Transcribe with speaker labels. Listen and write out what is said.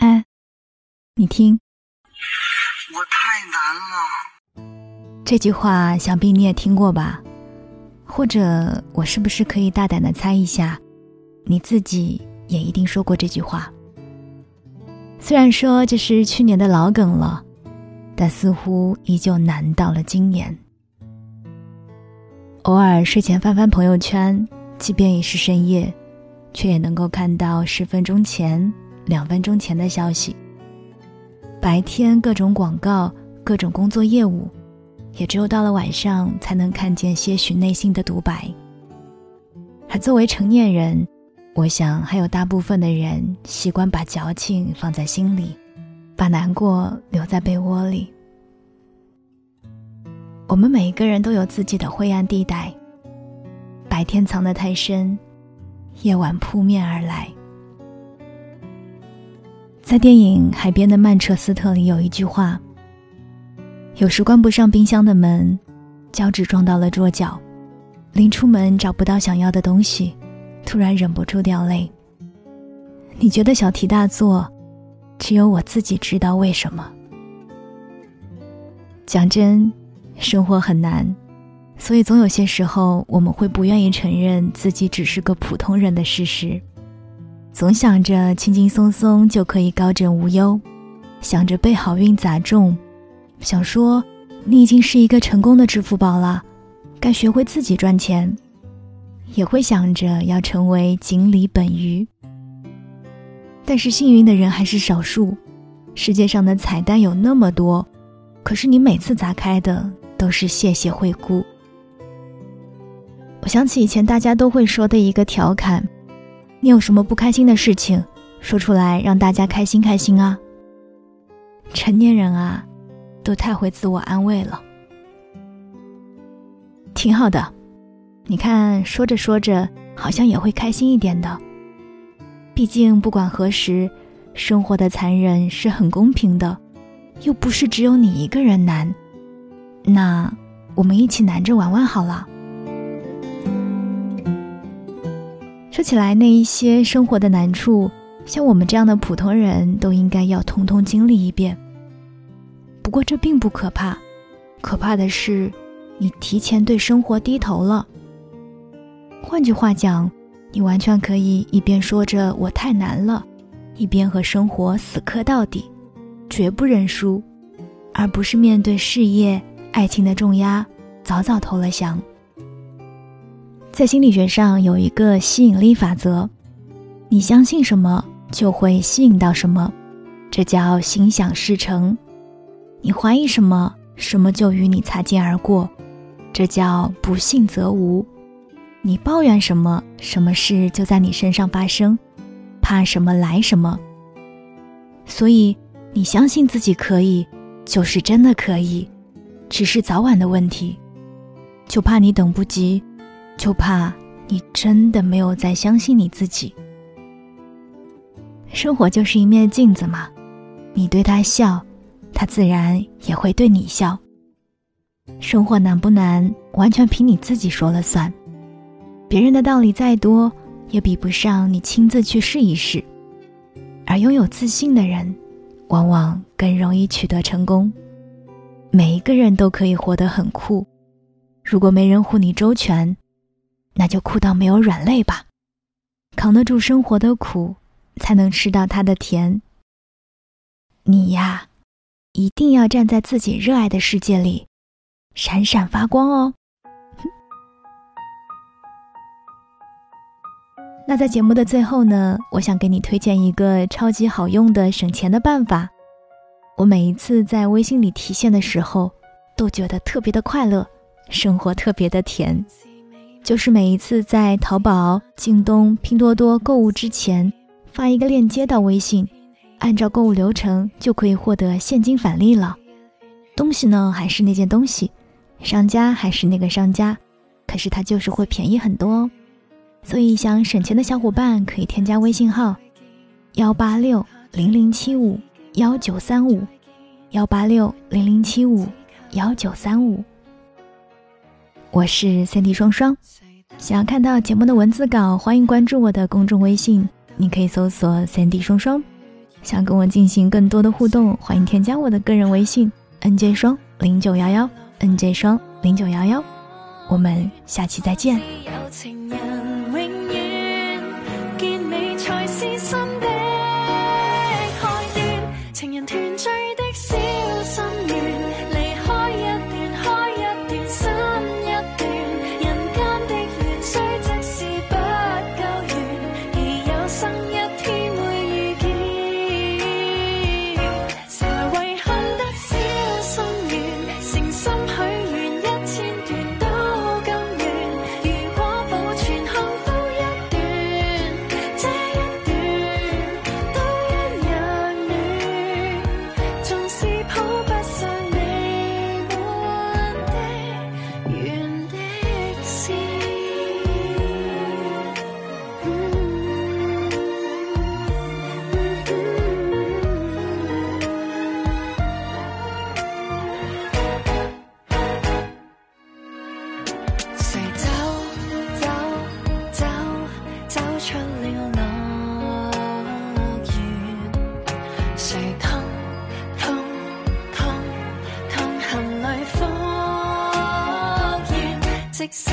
Speaker 1: 哎，你听，
Speaker 2: 我太难了。
Speaker 1: 这句话想必你也听过吧？或者我是不是可以大胆的猜一下，你自己也一定说过这句话？虽然说这是去年的老梗了，但似乎依旧难到了今年。偶尔睡前翻翻朋友圈，即便已是深夜，却也能够看到十分钟前、两分钟前的消息。白天各种广告、各种工作业务，也只有到了晚上才能看见些许内心的独白。而作为成年人，我想还有大部分的人习惯把矫情放在心里，把难过留在被窝里。我们每一个人都有自己的灰暗地带，白天藏得太深，夜晚扑面而来。在电影《海边的曼彻斯特》里有一句话：“有时关不上冰箱的门，脚趾撞到了桌角，临出门找不到想要的东西，突然忍不住掉泪。”你觉得小题大做，只有我自己知道为什么。讲真。生活很难，所以总有些时候我们会不愿意承认自己只是个普通人的事实，总想着轻轻松松就可以高枕无忧，想着被好运砸中，想说你已经是一个成功的支付宝了，该学会自己赚钱，也会想着要成为锦鲤本鱼。但是幸运的人还是少数，世界上的彩蛋有那么多，可是你每次砸开的。都是谢谢惠顾。我想起以前大家都会说的一个调侃：“你有什么不开心的事情，说出来让大家开心开心啊。”成年人啊，都太会自我安慰了。挺好的，你看说着说着，好像也会开心一点的。毕竟不管何时，生活的残忍是很公平的，又不是只有你一个人难。那，我们一起难着玩玩好了。说起来，那一些生活的难处，像我们这样的普通人都应该要通通经历一遍。不过这并不可怕，可怕的是，你提前对生活低头了。换句话讲，你完全可以一边说着我太难了，一边和生活死磕到底，绝不认输，而不是面对事业。爱情的重压，早早投了降。在心理学上有一个吸引力法则，你相信什么就会吸引到什么，这叫心想事成；你怀疑什么，什么就与你擦肩而过，这叫不信则无；你抱怨什么，什么事就在你身上发生，怕什么来什么。所以，你相信自己可以，就是真的可以。只是早晚的问题，就怕你等不及，就怕你真的没有再相信你自己。生活就是一面镜子嘛，你对他笑，他自然也会对你笑。生活难不难，完全凭你自己说了算。别人的道理再多，也比不上你亲自去试一试。而拥有自信的人，往往更容易取得成功。每一个人都可以活得很酷，如果没人护你周全，那就哭到没有软肋吧，扛得住生活的苦，才能吃到它的甜。你呀，一定要站在自己热爱的世界里，闪闪发光哦。那在节目的最后呢，我想给你推荐一个超级好用的省钱的办法。我每一次在微信里提现的时候，都觉得特别的快乐，生活特别的甜。就是每一次在淘宝、京东、拼多多购物之前，发一个链接到微信，按照购物流程就可以获得现金返利了。东西呢还是那件东西，商家还是那个商家，可是它就是会便宜很多哦。所以想省钱的小伙伴可以添加微信号：幺八六零零七五。幺九三五幺八六零零七五幺九三五，我是三 D 双双。想要看到节目的文字稿，欢迎关注我的公众微信，你可以搜索“三 D 双双”。
Speaker 3: 想跟我进行更多的互动，欢迎添加我的个人微信：nj 双零九幺幺 nj 双零九幺幺。我们下期再见。有情人出了乐园谁痛痛痛痛恨里复元
Speaker 4: 即使